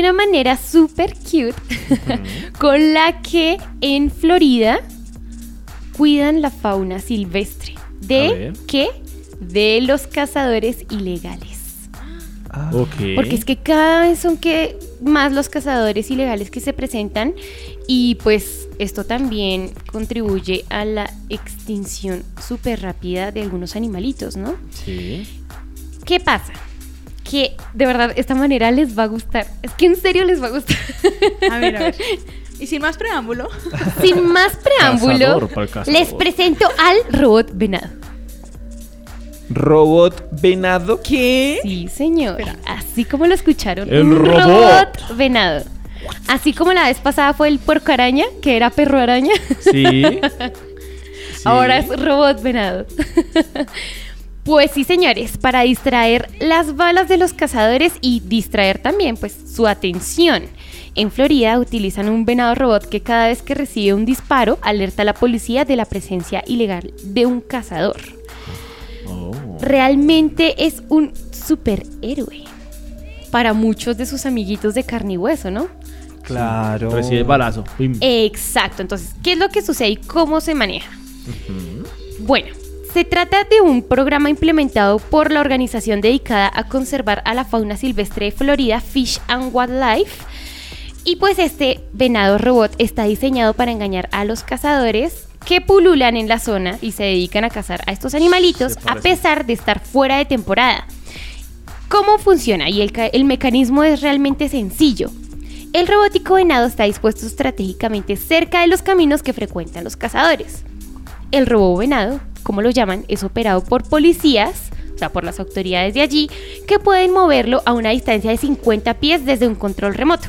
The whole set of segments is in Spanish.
Una manera súper cute con la que en Florida cuidan la fauna silvestre. ¿De qué? De los cazadores ilegales. Ah. Porque es que cada vez son que más los cazadores ilegales que se presentan y pues esto también contribuye a la extinción súper rápida de algunos animalitos, ¿no? Sí. ¿Qué pasa? Que de verdad esta manera les va a gustar. Es que en serio les va a gustar. A ver, a ver. Y sin más preámbulo, Sin más preámbulo, Cazador les presento al robot venado. Robot venado. ¿qué? Sí, señor. Así como lo escucharon. El un robot. venado. Así como la vez pasada fue el puerco araña, que era perro araña. Sí. Ahora es robot venado. Pues sí, señores, para distraer las balas de los cazadores y distraer también pues su atención. En Florida utilizan un venado robot que cada vez que recibe un disparo alerta a la policía de la presencia ilegal de un cazador. Oh. Realmente es un superhéroe para muchos de sus amiguitos de carne y hueso, ¿no? Claro. Recibe el balazo. Exacto, entonces, ¿qué es lo que sucede y cómo se maneja? Bueno, se trata de un programa implementado por la organización dedicada a conservar a la fauna silvestre de Florida, Fish and Wildlife. Y pues este venado robot está diseñado para engañar a los cazadores que pululan en la zona y se dedican a cazar a estos animalitos a pesar de estar fuera de temporada. ¿Cómo funciona? Y el mecanismo es realmente sencillo. El robótico venado está dispuesto estratégicamente cerca de los caminos que frecuentan los cazadores. El robot venado, como lo llaman, es operado por policías, o sea, por las autoridades de allí, que pueden moverlo a una distancia de 50 pies desde un control remoto.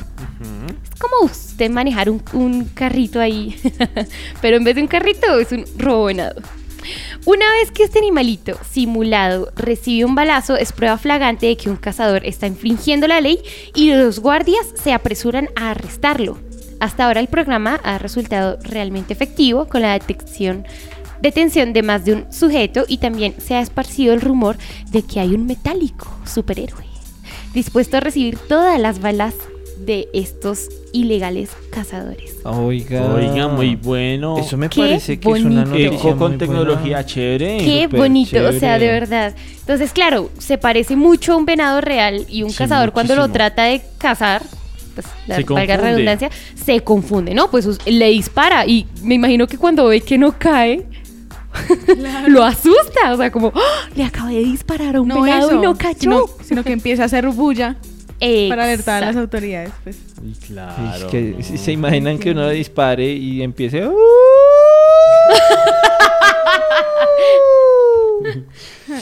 Es como usted manejar un, un carrito ahí, pero en vez de un carrito es un robot venado. Una vez que este animalito simulado recibe un balazo, es prueba flagrante de que un cazador está infringiendo la ley y los guardias se apresuran a arrestarlo. Hasta ahora el programa ha resultado realmente efectivo con la detección detención de más de un sujeto y también se ha esparcido el rumor de que hay un metálico superhéroe dispuesto a recibir todas las balas de estos ilegales cazadores. Oiga. Oiga, muy bueno. Eso me Qué parece que es una bonito. noticia Eco con muy tecnología buena. chévere. Qué bonito, o sea, de verdad. Entonces, claro, se parece mucho a un venado real y un Sí, cazador cuando lo trata de cazar, pues la Se valga confunde. redundancia, se confunde, ¿no? Pues le dispara y me imagino que cuando ve que no cae, lo asusta, o sea, como, ¡Ah! le acabé de disparar a un No venado eso, y no cayó. Sino, sino que empieza a hacer bulla para alertar a las Exacto. autoridades. Pues. Y Es claro. que si se imaginan que uno le dispare y empiece. "Uh".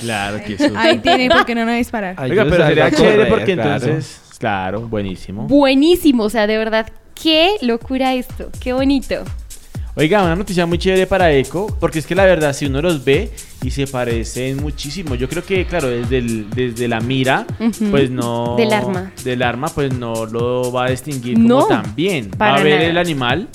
Claro que eso. Ahí tiene por qué no no disparar. Oiga, pero sería chévere porque claro. entonces, claro, buenísimo. Buenísimo, o sea, de verdad, qué locura esto, qué bonito. Oiga, una noticia muy chévere para Eco, porque es que la verdad, si uno los ve y se parecen muchísimo, yo creo que, claro, desde, el- desde la mira, pues no. Del arma. Del arma, pues no lo va a distinguir No, como tan bien. Va a ver nada. el animal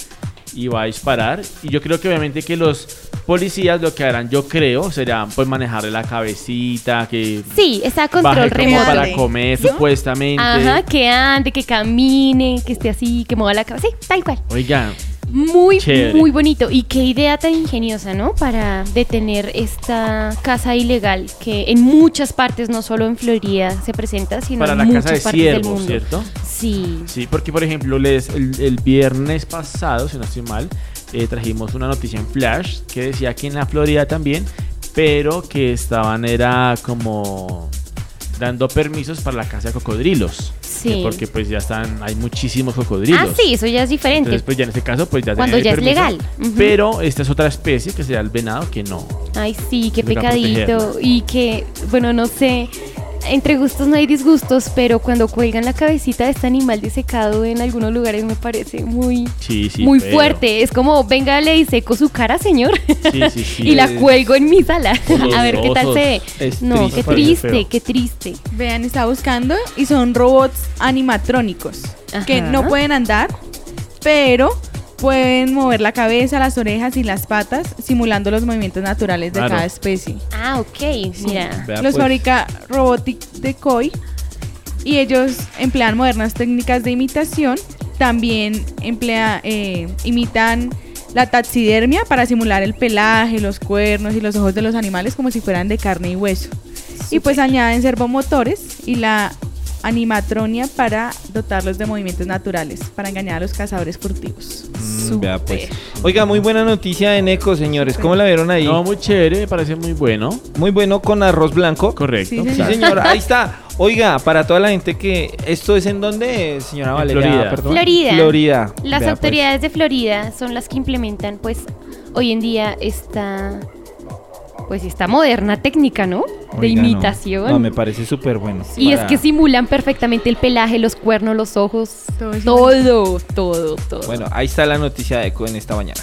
y va a disparar. Y yo creo que, obviamente, que los policías lo que harán, yo creo, será pues manejarle la cabecita, que. Sí, está control remoto. para comer, supuestamente. Ajá, que ande, que camine, que esté así, que mueva la cabeza. Sí, tal cual. Oiga, Muy, Chévere. muy bonito. Y qué idea tan ingeniosa, ¿no? Para detener esta casa ilegal que en muchas partes, no solo en Florida, se presenta, sino para en la muchas casa de partes del ciervos, mundo. ¿cierto? Sí. Sí, porque por ejemplo, les, el, el viernes pasado, si no estoy mal, eh, trajimos una noticia en Flash que decía que en la Florida también, pero que estaban era como dando permisos para la caza de cocodrilos. Sí. Que Porque pues ya están, hay muchísimos cocodrilos. Ah, sí, eso ya es diferente. Entonces pues ya en este caso pues ya Cuando ya es permiso. legal. Ujú. Pero esta es otra especie que sería el venado que no. Ay, sí, qué pecadito. Y que, bueno, no sé. Entre gustos no hay disgustos, pero cuando cuelgan la cabecita de este animal disecado en algunos lugares me parece muy, Sí, sí. muy fuerte. Es como, venga, le diseco su cara, señor. Sí, sí, sí. y la cuelgo en mi sala. A ver qué tal se ve. No, triste. qué triste, qué triste. Vean, está buscando y son robots animatrónicos que no pueden andar, pero pueden mover la cabeza, las orejas y las patas, simulando los movimientos naturales de Claro. cada especie. Ah, ok, mira. Vea, los pues. fabrica Robotic Decoy y ellos emplean modernas técnicas de imitación. También emplea, eh, imitan la taxidermia para simular el pelaje, los cuernos y los ojos de los animales como si fueran de carne y hueso. Y pues añaden servomotores y la animatronia para dotarlos de movimientos naturales, para engañar a los cazadores furtivos. Vea pues. Oiga, muy buena noticia en Eco, señores. ¿Cómo la vieron ahí? No, muy chévere, me parece muy bueno. Muy bueno con arroz blanco. Correcto. Sí, Sí, señor. señor, ahí está. Oiga, para toda la gente que esto es en donde, señora En Valeria, Florida. perdón. Florida. Florida. Las Vea, pues. autoridades de Florida son las que implementan, pues, hoy en día esta, pues, esta moderna técnica, ¿no? De Oiga, imitación. No, me parece súper bueno. y es que simulan perfectamente el pelaje, los cuernos, los ojos, Todo todo, todo, todo. Bueno, ahí está la noticia de Eco en esta mañana.